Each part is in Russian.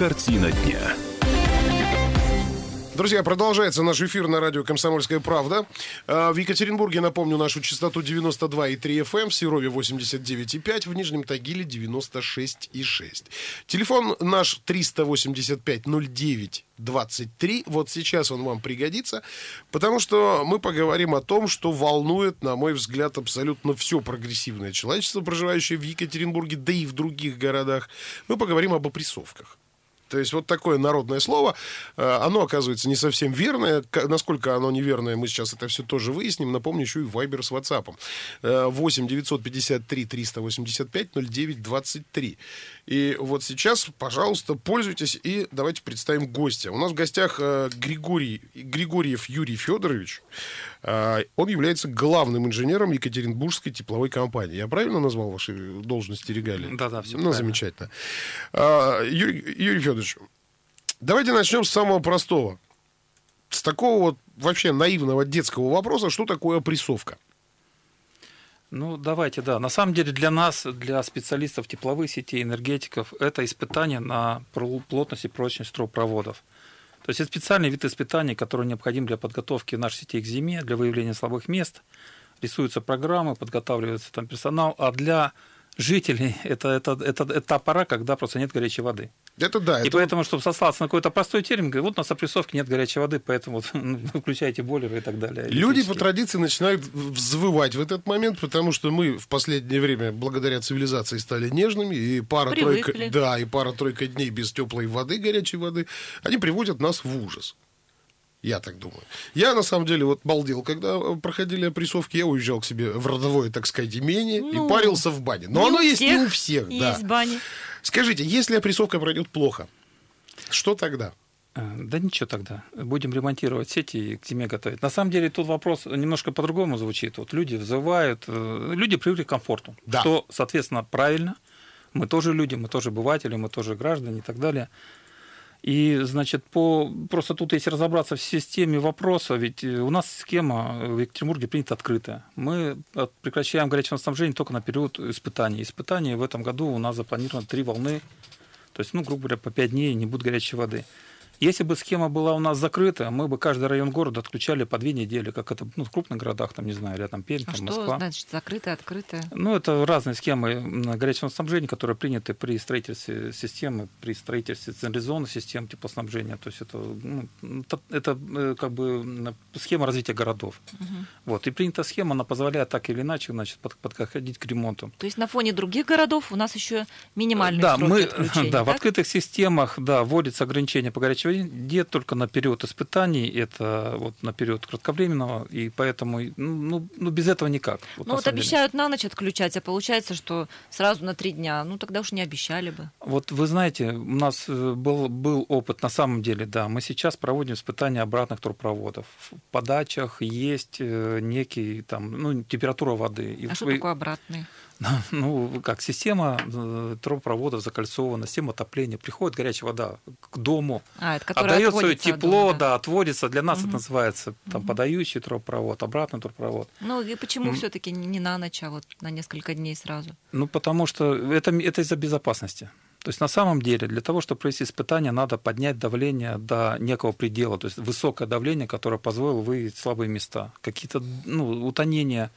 Картина дня. Друзья, продолжается наш эфир на радио «Комсомольская правда». А, в Екатеринбурге, напомню, нашу частоту 92,3 FM, в Серове 89,5, в Нижнем Тагиле 96,6. Телефон наш 385-09 23. Вот сейчас он вам пригодится, потому что мы поговорим о том, что волнует, на мой взгляд, абсолютно все прогрессивное человечество, проживающее в Екатеринбурге, да и в других городах. Мы поговорим об опрессовках. То есть вот такое народное слово, э, оно оказывается не совсем верное. Насколько оно неверное, мы сейчас это все тоже выясним. Напомню, еще и Вайбер с WhatsApp. 8 953 385 09 23. И вот сейчас, пожалуйста, пользуйтесь и давайте представим гостя. У нас в гостях э, Григорий, Григорьев Юрий Федорович. Э, он является главным инженером Екатеринбургской тепловой компании. Я правильно назвал ваши должности регалии? Да, да, все Ну, замечательно. Юрий, Юрий Федорович, давайте начнем с самого простого. С такого вот вообще наивного детского вопроса, что такое опрессовка? Ну, давайте, да. На самом деле для нас, для специалистов тепловых сетей, энергетиков, это испытание на плотность и прочность трубопроводов. То есть это специальный вид испытаний, который необходим для подготовки наших сетей к зиме, для выявления слабых мест. Рисуются программы, подготавливается там персонал, а для жителей это, это, это, это та пора, когда просто нет горячей воды. Это да. И это поэтому, чтобы сослаться на какой-то простой термин, вот у нас опрессовки нет горячей воды, поэтому вот, ну, включайте бойлеры и так далее. Люди по традиции начинают взвывать в этот момент, потому что мы в последнее время, благодаря цивилизации, стали нежными, и пара-тройка да, и пара-тройка дней без теплой воды, горячей воды, они приводят нас в ужас. Я так думаю. Я, на самом деле, вот балдел, когда проходили опрессовки, я уезжал к себе в родовое, так сказать, имение ну, и парился в бане. Но оно есть не у всех. Есть да. бани. Скажите, если опрессовка пройдет плохо, что тогда? Э, да ничего тогда. Будем ремонтировать сети и к зиме готовить. На самом деле тут вопрос немножко по-другому звучит. Вот люди взывают, э, люди привыкли к комфорту, да. что, соответственно, правильно. Мы тоже люди, мы тоже обыватели, мы тоже граждане и так далее. И, значит, по... просто тут, если разобраться в системе вопроса, ведь э, у нас схема в Екатеринбурге принята открытая. Мы прекращаем горячее снабжение только на период испытаний. Испытания в этом году у нас запланировано три волны, то есть, ну, грубо говоря, по пять дней не будет горячей воды. Если бы схема была у нас закрыта, мы бы каждый район города отключали по две недели, как это ну, в крупных городах, там, не знаю, рядом Пермь, а там, что Москва. значит закрытая, открытая? Ну, это разные схемы горячего снабжения, которые приняты при строительстве системы, при строительстве централизованных систем теплоснабжения. То есть это, ну, это, это э, как бы схема развития городов. Угу. Вот. И принята схема, она позволяет так или иначе значит, подходить к ремонту. То есть на фоне других городов у нас еще минимальные да, сроки мы, Да, так? в открытых системах да, вводится ограничение по горячей где только на период испытаний, это вот на период кратковременного, и поэтому ну, ну, ну без этого никак. Вот, ну вот обещают деле. на ночь отключать, а получается, что сразу на три дня, ну тогда уж не обещали бы. Вот вы знаете, у нас э, был, был опыт, на самом деле, да, мы сейчас проводим испытания обратных трубопроводов. В подачах есть э, некий там, ну, температура воды. А и что вы... такое обратный? ну, как система э, трубопроводов закольцована, система отопления, приходит горячая вода к дому, а, отдает свое тепло, дома, да. да, отводится. Для нас угу. это называется там, угу. подающий трубопровод, обратный трубопровод. Ну и почему все-таки не на ночь, а вот на несколько дней сразу? Ну, потому что это, это из-за безопасности. То есть на самом деле для того, чтобы провести испытание, надо поднять давление до некого предела, то есть высокое давление, которое позволило выявить слабые места, какие-то ну, утонения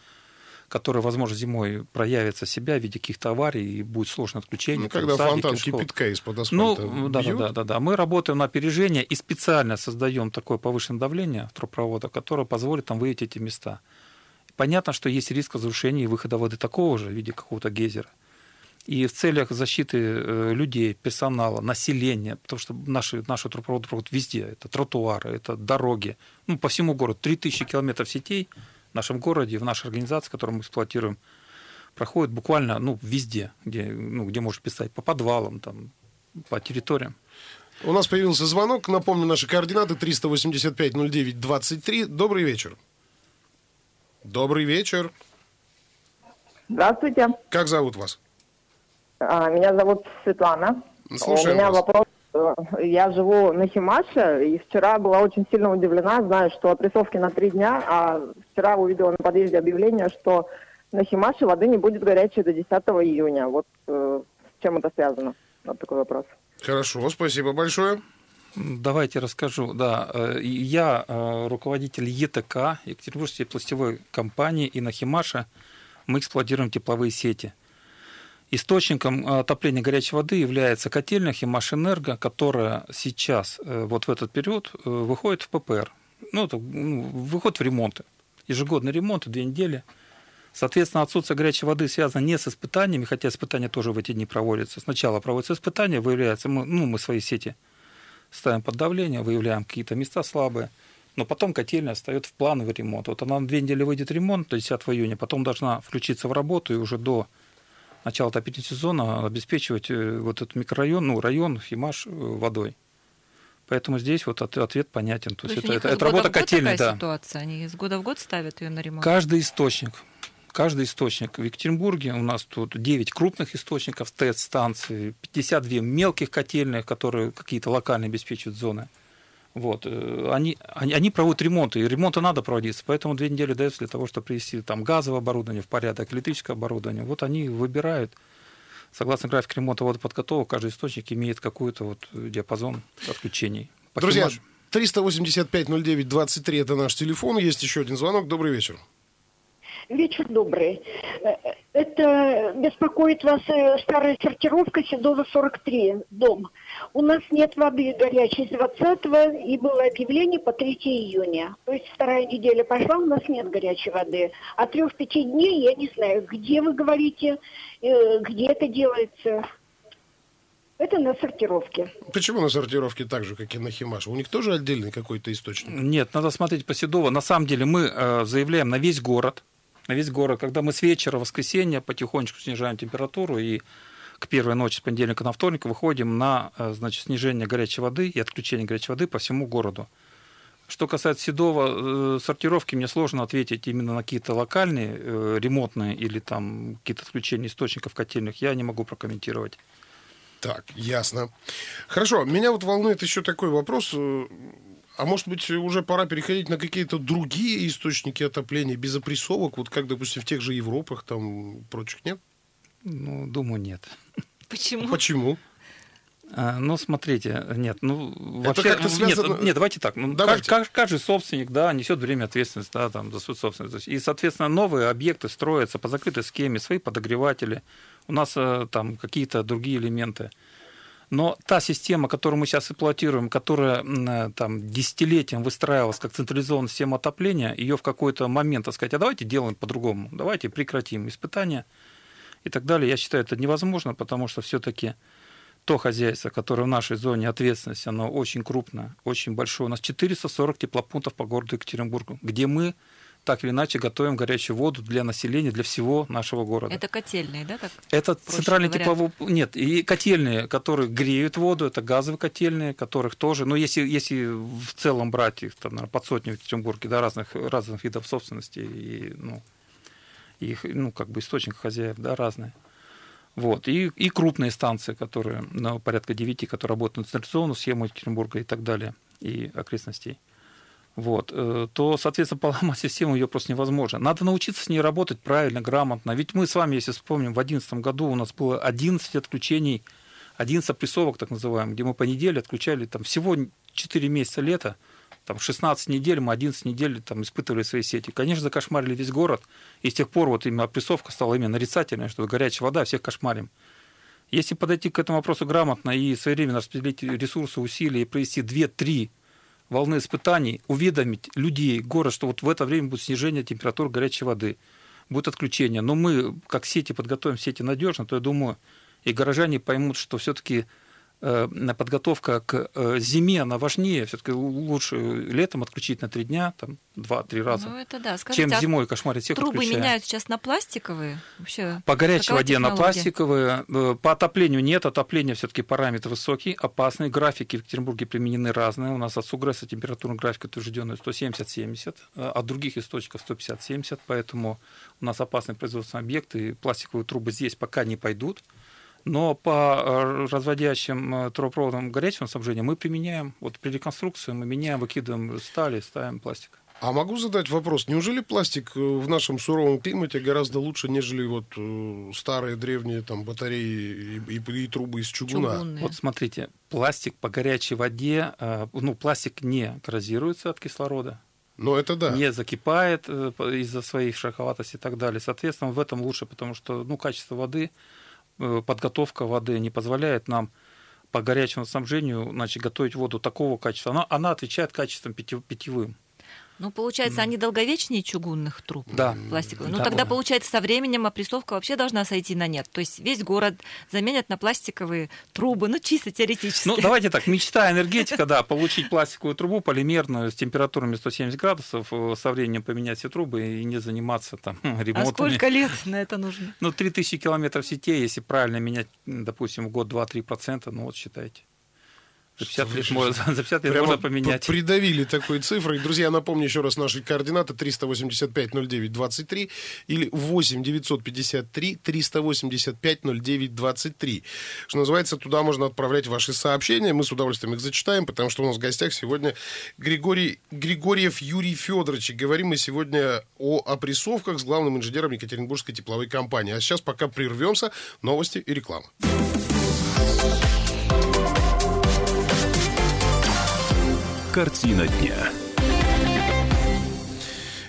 которая, возможно, зимой проявится себя в виде каких-то аварий и будет сложное отключение. Ну, когда фонтан кипятка из-под асфальта Ну, да, да, да, да. Мы работаем на опережение и специально создаем такое повышенное давление в трубопроводах, которое позволит там выявить эти места. Понятно, что есть риск разрушения и выхода воды такого же в виде какого-то гейзера. И в целях защиты э, людей, персонала, населения, потому что наши, наши трубопроводы проходят везде. Это тротуары, это дороги. Ну, по всему городу 3000 километров сетей – в нашем городе, в нашей организации, которую мы эксплуатируем, проходит буквально ну, везде, где, ну, где можно писать, по подвалам, там, по территориям. У нас появился звонок. Напомню, наши координаты 385-09-23. Добрый вечер. Добрый вечер. Здравствуйте. Как зовут вас? А, меня зовут Светлана. Слушаем У меня вас. вопрос я живу на Химаше, и вчера была очень сильно удивлена, знаю, что отрисовки на три дня, а вчера увидела на подъезде объявление, что на Химаше воды не будет горячей до 10 июня. Вот э, с чем это связано? Вот такой вопрос. Хорошо, спасибо большое. Давайте расскажу. Да, э, я э, руководитель ЕТК, Екатеринбургской пластевой компании и на Химаше мы эксплуатируем тепловые сети. Источником отопления горячей воды является котельная Химаш-Энерго, которая сейчас, э, вот в этот период, выходит в ППР. Ну, ну, выходит в ремонты. Ежегодный ремонт, две недели. Соответственно, отсутствие горячей воды связано не с испытаниями, хотя испытания тоже в эти дни проводятся. Сначала проводятся испытания, выявляется, мы, ну, мы свои сети ставим под давление, выявляем какие-то места слабые, но потом котельная встает в плановый ремонт. Вот она на две недели выйдет ремонт, есть 10 июня, потом должна включиться в работу и уже до начала отопительного сезона обеспечивать э, вот этот микрорайон, ну, район Химаш э, водой. Поэтому здесь вот ответ понятен. То, То есть это, это, это работа котельной, да. ситуация? Они с года в год ставят ее на ремонт? Каждый источник каждый источник. В Екатеринбурге у нас тут 9 крупных источников ТЭЦ-станций, 52 мелких котельных, которые какие-то локально обеспечивают зоны. Вот. Э, они, они, они проводят ремонт, и ремонта надо проводиться, поэтому две недели дается для того, чтобы привести там газовое оборудование в порядок, электрическое оборудование. Вот они выбирают, согласно графику ремонта водоподготовок, каждый источник имеет какой-то вот диапазон отключений. По Друзья, 385-09-23 это наш телефон, есть еще один звонок. Добрый вечер. Вечер добрый. Э, это беспокоит вас э, старая сортировка Седова 43, дом. У нас нет воды горячей с 20 и было объявление по 3 июня. То есть вторая неделя пошла, у нас нет горячей воды. А трех-пяти дней я не знаю, где вы говорите, э, где это делается. Это на сортировке. Почему на сортировке так же, как и на Химаш? У них тоже отдельный какой-то источник? Нет, надо смотреть по Седово. На самом деле мы э, заявляем на весь город на весь город. Когда мы с вечера воскресенья потихонечку снижаем температуру и к первой ночи с понедельника на вторник выходим на э, значит, снижение горячей воды и отключение горячей воды по всему городу. Что касается Седова, э, сортировки мне сложно ответить именно на какие-то локальные, э, ремонтные или там какие-то отключения источников котельных. Я не могу прокомментировать. Так, ясно. Хорошо, меня вот волнует еще такой вопрос. А может быть, уже пора переходить на какие-то другие источники отопления без опрессовок, вот как, допустим, в тех же Европах, там, прочих, нет? Ну, думаю, нет. Почему? Почему? А, ну, смотрите, нет, ну, вообще, Это связано... нет, нет, давайте так, ну, давайте. Каждый, каждый собственник, да, несет время ответственности, да, там, за свою собственность. И, соответственно, новые объекты строятся по закрытой схеме, свои подогреватели, у нас э, там какие-то другие элементы. Но та система, которую мы сейчас эксплуатируем, которая э, там, десятилетием выстраивалась как централизованная система отопления, ее в какой-то момент, так сказать, а давайте делаем по-другому, давайте прекратим испытания и так далее. Я считаю, это невозможно, потому что все-таки то хозяйство, которое в нашей зоне ответственности, оно очень крупное, очень большое. У нас 440 теплопунктов по городу Екатеринбургу, где мы так или иначе готовим горячую воду для населения, для всего нашего города. Это котельные, да? Так это центральные тепловые... Нет, и котельные, которые греют воду, это газовые котельные, которых тоже... Ну, если, если в целом брать их, там, наверное, под сотню в Екатеринбурге, да, разных, разных видов собственности, и, ну, их, ну, как бы источник хозяев, да, разные. Вот. И, и крупные станции, которые, ну, порядка 9, которые работают на централизованную схему Екатеринбурга и так далее, и окрестностей вот, э, то, соответственно, поломать систему ее просто невозможно. Надо научиться с ней работать правильно, грамотно. Ведь мы с вами, если вспомним, в 2011 году у нас было 11 отключений, 11 опрессовок, так называемых, где мы по неделе отключали там, всего 4 месяца лета, там 16 недель, мы 11 недель там, испытывали свои сети. Конечно, закошмарили весь город, и с тех пор вот именно опрессовка стала именно нарицательной, что горячая вода, всех кошмарим. Если подойти к этому вопросу грамотно и своевременно распределить ресурсы, усилия и провести 2-3 волны испытаний уведомить людей, город, что вот в это время будет снижение температуры горячей воды, будет отключение. Но мы, как сети, подготовим сети надежно, то я думаю, и горожане поймут, что все-таки подготовка к э, зиме, она важнее. Все-таки лучше летом отключить на три дня, там, два-три раза, ну, это да. Скажите, чем а зимой кошмарить всех Трубы отключая. меняют сейчас на пластиковые? Вообще, по горячей воде технология? на пластиковые. Э, по отоплению нет. Отопление все-таки параметр высокий, опасный. Графики в Екатеринбурге применены разные. У нас от Сугресса температурный график утвержденный 170-70, от других источников 150-70, поэтому у нас опасный производственный объект, и пластиковые трубы здесь пока не пойдут. Но по э, разводящим э, трубопроводам горячего снабжения мы применяем, вот при реконструкции мы меняем, выкидываем стали, ставим пластик. А могу задать вопрос, неужели пластик э, в нашем суровом климате гораздо лучше, нежели вот старые древние там батареи и, и, и трубы из чугуна? Чугунные. Вот смотрите, пластик по горячей воде, ну, пластик не коррозируется от кислорода, но это да. Не закипает из-за своих шероховатостей и так далее. Соответственно, в этом лучше, потому что ну, качество воды, подготовка воды не позволяет нам по горячему снабжению значит, готовить воду такого качества. Она, она отвечает качеством питьевым. Ну, получается, они долговечнее чугунных труб да. пластиковых. Ну, да. тогда, получается, со временем опрессовка вообще должна сойти на нет. То есть весь город заменят на пластиковые трубы, ну, чисто теоретически. Ну, давайте так, мечта энергетика, да, получить пластиковую трубу полимерную с температурами 170 градусов, э, со временем поменять все трубы и не заниматься там ремонтами. А сколько лет на это нужно? Ну, 3000 километров сетей, если правильно менять, допустим, в год 2-3%, ну, вот считайте. За 50 лет, можно, за 50 лет можно поменять. Придавили такой цифрой. Друзья, напомню еще раз наши координаты 385-09-23 или 8 953 385 09 23. Что называется, туда можно отправлять ваши сообщения. Мы с удовольствием их зачитаем, потому что у нас в гостях сегодня Григорий Григорьев Юрий Федорович. И говорим мы сегодня о опрессовках с главным инженером Екатеринбургской тепловой компании. А сейчас пока прервемся. Новости и реклама. Картина дня.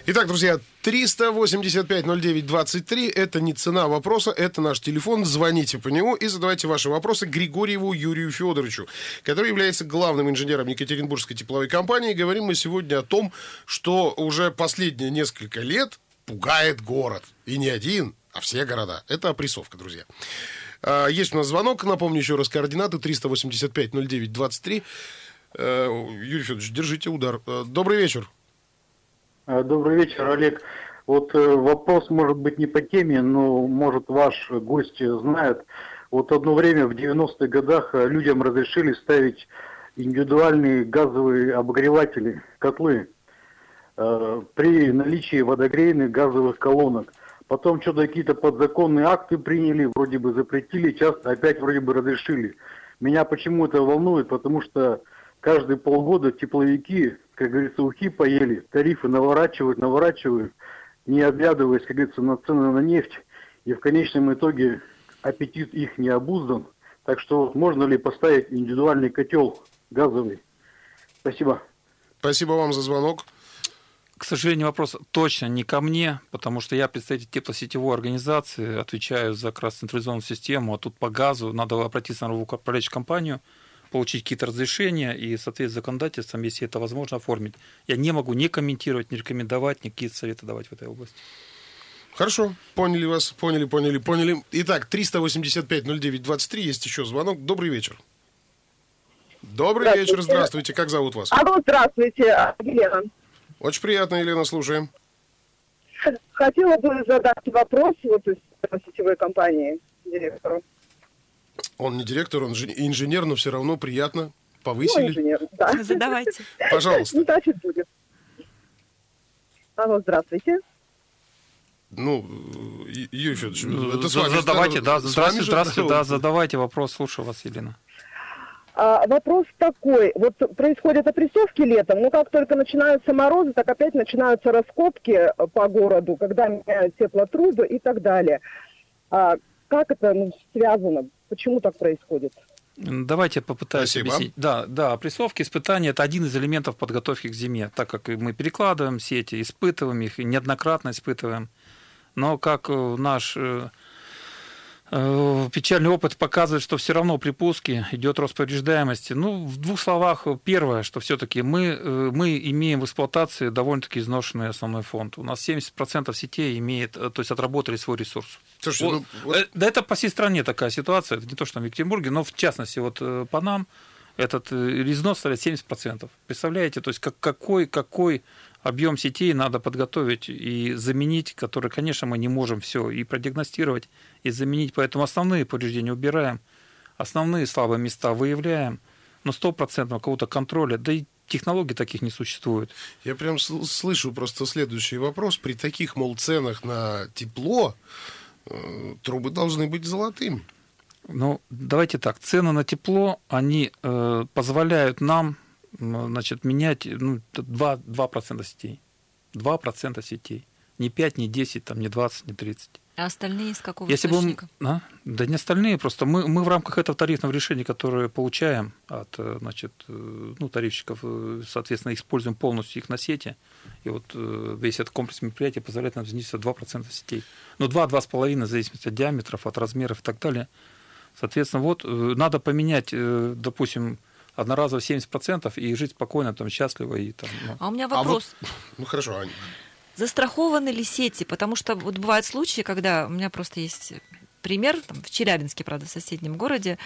Итак, друзья, 385-09-23 – это не цена вопроса, это наш телефон. Звоните по нему и задавайте ваши вопросы Григорьеву Юрию Федоровичу, который является главным инженером Екатеринбургской тепловой компании. Говорим мы сегодня о том, что уже последние несколько лет пугает город. И не один, а все города. Это опрессовка, друзья. А, есть у нас звонок, напомню еще раз координаты 385-09-23. Э, Юрий Федорович, держите удар. Э, добрый вечер. Э, добрый вечер, Олег. Вот вопрос может быть не по теме, но может ваш гость знает. Вот одно время в 90-х годах людям разрешили ставить индивидуальные газовые обогреватели, котлы, при наличии водогрейных газовых колонок. Потом что-то какие-то подзаконные акты приняли, вроде бы запретили, часто опять вроде бы разрешили. Меня почему это волнует, потому что каждые полгода тепловики, как говорится, ухи поели, тарифы наворачивают, наворачивают, не оглядываясь, как говорится, на цены на нефть, и в конечном итоге аппетит их не обуздан. Так что можно ли поставить индивидуальный котел газовый? Спасибо. Спасибо вам за звонок. К сожалению, вопрос точно не ко мне, потому что я представитель теплосетевой организации, отвечаю за как раз централизованную систему, а тут по газу надо обратиться на управляющую компанию – получить какие-то разрешения и, соответственно, законодательством, если это возможно, оформить. Я не могу не комментировать, не рекомендовать, никакие советы давать в этой области. Хорошо, поняли вас, поняли, поняли, поняли. Итак, 385-09-23, есть еще звонок. Добрый вечер. Добрый здравствуйте. вечер, здравствуйте. Как зовут вас? Алло, здравствуйте, Елена. Очень приятно, Елена, слушаем. Хотела бы задать вопрос вот из сетевой компании директору. Он не директор, он инженер, но все равно приятно. Повысили. Ну, инженер, да. Задавайте. Пожалуйста. Ну, значит, будет. Алло, здравствуйте. Ну, Юрий Федорович, ну, это с вами. Задавайте, да, здравствуйте, здравствуйте, да, задавайте вопрос, слушаю вас, Елена. А, вопрос такой, вот происходят опрессовки летом, но как только начинаются морозы, так опять начинаются раскопки по городу, когда меняют теплотрубы и так далее. А, как это ну, связано? Почему так происходит? Давайте попытаюсь Спасибо. объяснить. Да, да, опрессовки, испытания – это один из элементов подготовки к зиме, так как мы перекладываем сети, испытываем их, и неоднократно испытываем. Но как э, наш э, печальный опыт показывает, что все равно при пуске идет рост повреждаемости. Ну, в двух словах, первое, что все-таки мы, э, мы имеем в эксплуатации довольно-таки изношенный основной фонд. У нас 70% сетей имеет, э, то есть отработали свой ресурс. Слушайте, вот, ну, вот... Да это по всей стране такая ситуация, это не то, что в Екатеринбурге, но в частности вот по нам этот износ составляет 70%. Представляете, то есть как, какой, какой объем сетей надо подготовить и заменить, который, конечно, мы не можем все и продиагностировать, и заменить. Поэтому основные повреждения убираем, основные слабые места выявляем, но стопроцентного какого-то контроля, да и технологий таких не существует. Я прям слышу просто следующий вопрос. При таких, мол, ценах на тепло э, трубы должны быть золотыми. Ну, давайте так. Цены на тепло, они э, позволяют нам значит, менять ну, 2%, 2 сетей. 2% сетей. Не 5, не 10, там, не 20, не 30. А остальные из какого Если бы, источника? а? Да не остальные, просто мы, мы в рамках этого тарифного решения, которое получаем от э, значит, э, ну, тарифщиков, э, соответственно, используем полностью их на сети. И вот весь этот комплекс мероприятий позволяет нам снизиться 2% сетей. Ну, 2-2,5% в зависимости от диаметров, от размеров и так далее. Соответственно, вот надо поменять, допустим, одноразово 70% и жить спокойно, там, счастливо. И, там, ну. А у меня вопрос. А вот, ну, хорошо, Аня. Застрахованы ли сети? Потому что вот бывают случаи, когда у меня просто есть пример, там, в Челябинске, правда, в соседнем городе,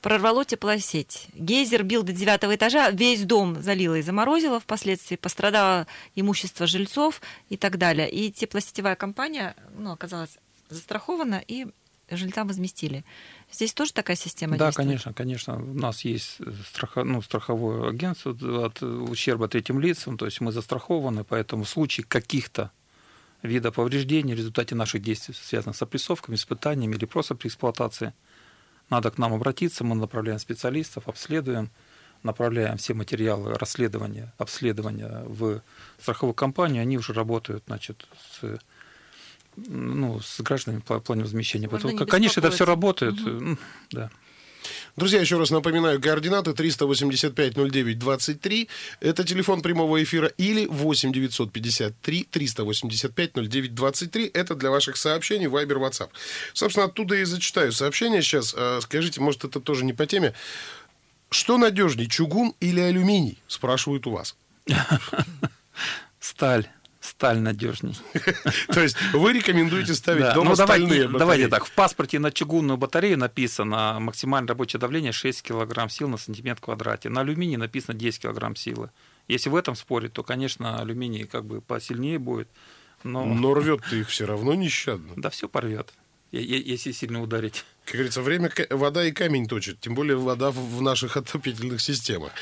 прорвало теплосеть. Гейзер бил до девятого этажа, весь дом залило и заморозило, впоследствии пострадало имущество жильцов и так далее. И теплосетевая компания ну, оказалась застрахована, и жильцам возместили. Здесь тоже такая система да, действует? Да, конечно, конечно. У нас есть страхо, ну, страховое агентство от ущерба третьим лицам, то есть мы застрахованы, поэтому в случае каких-то вида повреждений в результате наших действий, связанных с опрессовками, испытаниями или просто при эксплуатации, надо к нам обратиться, мы направляем специалистов, обследуем, направляем все материалы расследования, обследования в страховую компанию, они уже работают значит, с ну, с гражданами в плане возмещения. Поэтому, конечно, это все работает. Угу. Да. Друзья, еще раз напоминаю, координаты 385-09-23. Это телефон прямого эфира или 8 953 385 09 23. Это для ваших сообщений Viber, WhatsApp. Собственно, оттуда и зачитаю сообщение сейчас. А, скажите, может, это тоже не по теме. Что надежнее, чугун или алюминий? Спрашивают у вас. Сталь сталь надежней. То есть вы рекомендуете ставить дома ну, стальные? Давайте так, в паспорте на чугунную батарею написано максимальное рабочее давление 6 кг сил на сантиметр квадрате. На алюминий написано 10 кг силы. Если в этом спорить, то, конечно, алюминий как бы посильнее будет. Но, но рвет ты их все равно нещадно. Да все порвет если сильно ударить. Как говорится, время вода и камень точит, тем более вода в наших отопительных системах.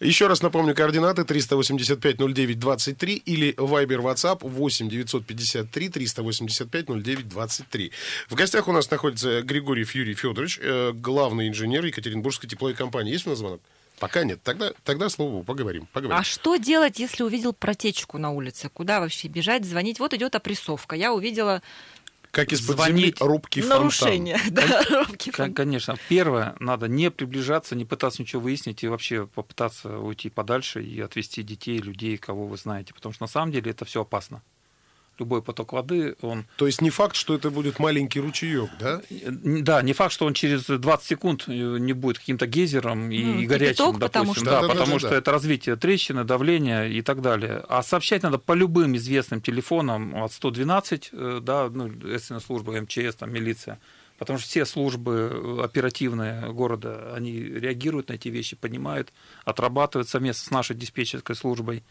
Еще раз напомню, координаты 385-09-23 или Viber WhatsApp 8-953-385-09-23. В гостях у нас находится Григорий Юрий Федорович, э, главный инженер Екатеринбургской тепловой компании. Есть у нас звонок? Пока нет. Тогда, тогда слово поговорим, поговорим. А что делать, если увидел протечку на улице? Куда вообще бежать, звонить? Вот идет опрессовка. Я увидела как из-под звонить земли рубки нарушение, да, рубки Конечно. Первое, надо не приближаться, не пытаться ничего выяснить и вообще попытаться уйти подальше и отвести детей, людей, кого вы знаете. Потому что на самом деле это все опасно любой поток воды, он... То есть не факт, что это будет маленький ручеек, да? Да, не факт, что он через 20 секунд э, не будет каким-то гейзером и, ну, горячим, допустим. Потому что... Да, да, потому да, что да. это развитие трещины, давления и так далее. А сообщать надо по любым известным телефонам от 112, э, да, ну, экстренная служба, МЧС, там, милиция. Потому что все службы э, оперативные города, они реагируют на эти вещи, понимают, отрабатывают совместно с нашей диспетчерской службой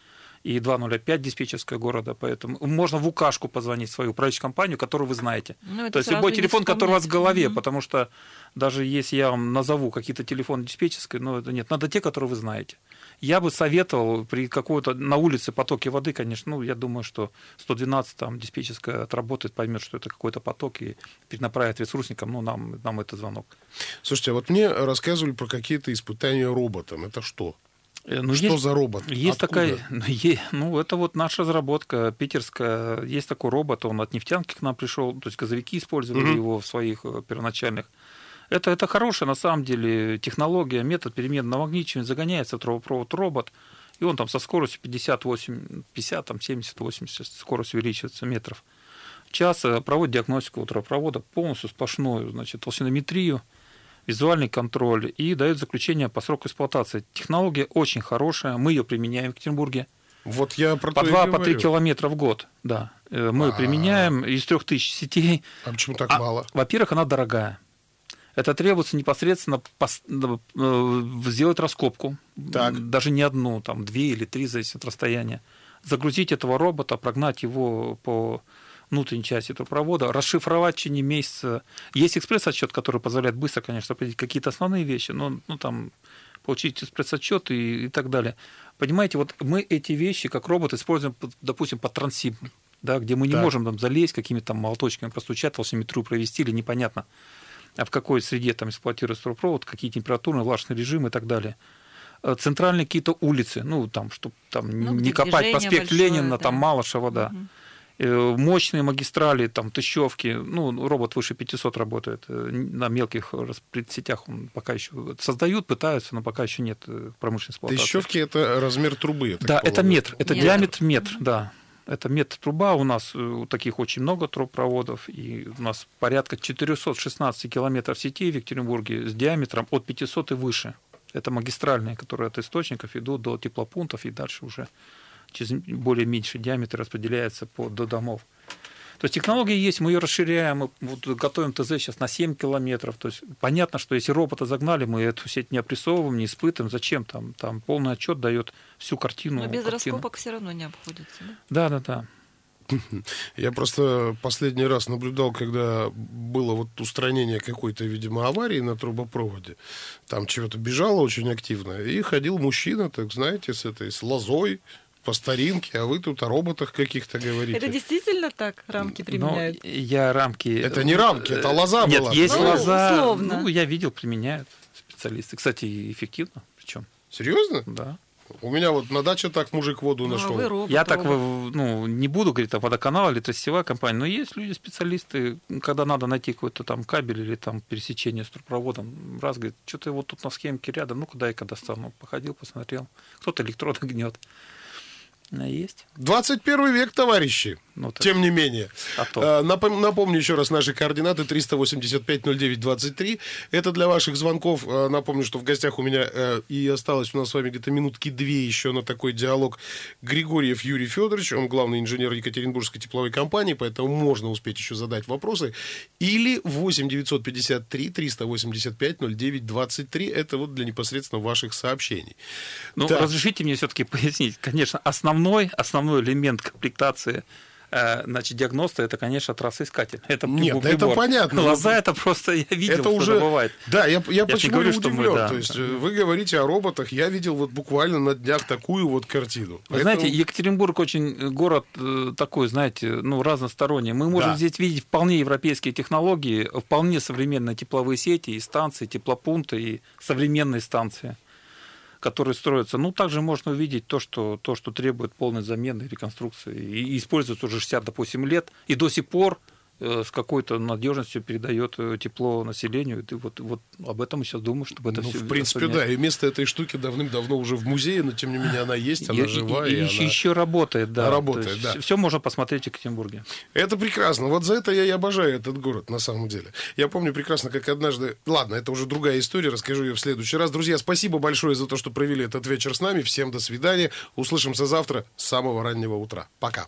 и 205 диспетчерская города, поэтому можно в укашку позвонить в свою управляющую компанию, которую вы знаете. Ну, То есть любой телефон, который у вас в голове, mm-hmm. потому что даже если я вам назову какие-то телефоны диспетчерской, но это нет, надо те, которые вы знаете. Я бы советовал при какой-то на улице потоке воды, конечно, ну, я думаю, что 112 там диспетчерская отработает, поймет, что это какой-то поток и перенаправит ресурсникам, ну, нам, нам это звонок. Слушайте, а вот мне рассказывали про какие-то испытания роботом. Это что? Э, ну, что есть, за робот? Есть Откуда? такая, ну это вот наша разработка питерская. Есть такой робот, он от нефтянки к нам пришел, то есть газовики использовали угу. его в своих э, первоначальных. Это, это хорошая на самом деле технология, метод переменного магничивания, загоняется в трубопровод робот, и он там со скоростью 58, 50, там 70, 80, скорость увеличивается метров в час, э, проводит диагностику трубопровода, полностью сплошную, значит, толщинометрию, визуальный контроль и дает заключение по сроку эксплуатации. Технология очень хорошая, мы ее применяем в Екатеринбурге. Вот я про по 2 по 3 километра в год, да. Э, мы А-а-а. применяем из 3000 сетей. А почему так а, мало? Во-первых, она дорогая. Это требуется непосредственно пос... Э, сделать раскопку. Так. Даже не одну, там две или три, зависит от расстояния. Загрузить этого робота, прогнать его по внутренней части трубопровода, расшифровать в течение месяца. Есть экспресс-отчет, который позволяет быстро, конечно, определить какие-то основные вещи, но ну, там получить экспресс-отчет и, и так далее. Понимаете, вот мы эти вещи, как робот, используем, допустим, по трансип, да, где мы не так. можем там залезть какими-то там молоточками, простучать, толщиметрию провести или непонятно, а в какой среде там эксплуатируется трубопровод, какие температурные, влажные режимы и так далее. э, центральные какие-то улицы, ну, там, чтобы там ну, не копать проспект большое, Ленина, да. там Малышева, да. Угу мощные магистрали, там, тыщевки, ну, робот выше 500 работает, на мелких сетях он пока еще создают, пытаются, но пока еще нет промышленной эксплуатации. Тыщевки – это размер трубы, Да, это метр, это метр. диаметр метр, да. Это метр труба. У нас у таких очень много трубопроводов. И у нас порядка 416 километров сетей в Екатеринбурге с диаметром от 500 и выше. Это магистральные, которые от источников идут до теплопунктов и дальше уже через более меньший диаметр распределяется по, до домов. То есть технология есть, мы ее расширяем, мы вот готовим ТЗ сейчас на 7 километров. То есть понятно, что если робота загнали, мы эту сеть не опрессовываем, не испытываем. Зачем там? Там полный отчет дает всю картину. Но без картину. раскопок все равно не обходится. Да, да, да. да. Я просто последний раз наблюдал, когда было вот устранение какой-то, видимо, аварии на трубопроводе. Там чего-то бежало очень активно. И ходил мужчина, так знаете, с этой, с лозой, по старинке, а вы тут о роботах каких-то говорите. Это действительно так рамки ну, применяют? Ну, я рамки... Это не рамки, это лоза Нет, была. Нет, есть ну, лоза. Условно. Ну, я видел, применяют специалисты. Кстати, эффективно причем. Серьезно? Да. У меня вот на даче так мужик воду ну, нашел. А робот, я так ну, не буду говорить, там водоканал или тростевая компания, но есть люди, специалисты, когда надо найти какой-то там кабель или там пересечение с трубопроводом, раз говорит, что-то вот тут на схемке рядом, ну куда я когда стану, походил, посмотрел, кто-то электроды гнет. Есть. 21 век, товарищи. Ну, Тем не менее. А то. А, напомню еще раз наши координаты 385-09-23. Это для ваших звонков. А, напомню, что в гостях у меня э, и осталось у нас с вами где-то минутки две еще на такой диалог Григорьев Юрий Федорович. Он главный инженер Екатеринбургской тепловой компании, поэтому можно успеть еще задать вопросы. Или 8 953 385 09 23. Это вот для непосредственно ваших сообщений. Ну, так. разрешите мне все-таки пояснить. Конечно, основной, основной элемент комплектации Э, значит, диагноста это, конечно, трассоискатель. Это Нет, прибор. это понятно. Глаза это просто я видел, это уже... бывает. Да, я, я, я почему говорю, удивлен. Мы, да. То есть э, вы говорите о роботах, я видел вот буквально на днях такую вот картину. Вы Поэтому... знаете, Екатеринбург очень э, город такой, знаете, ну, разносторонний. Мы можем да. здесь видеть вполне европейские технологии, вполне современные тепловые сети и станции, теплопункты и современные станции которые строятся. Ну, также можно увидеть то, что, то, что требует полной замены, реконструкции и используется уже 60, допустим, лет, и до сих пор с какой-то надежностью передает э, тепло населению. Ты вот, вот об этом мы сейчас думаем, чтобы это ну, все... В принципе, да. И место этой штуки давным-давно уже в музее, но тем не менее она есть, она и, живая. И, и, и она... еще работает, да. Работает, да. Все можно посмотреть в Екатеринбурге. Это прекрасно. Вот за это я и обожаю этот город, на самом деле. Я помню прекрасно, как однажды... Ладно, это уже другая история, расскажу ее в следующий раз. Друзья, спасибо большое за то, что провели этот вечер с нами. Всем до свидания. Услышимся завтра с самого раннего утра. Пока.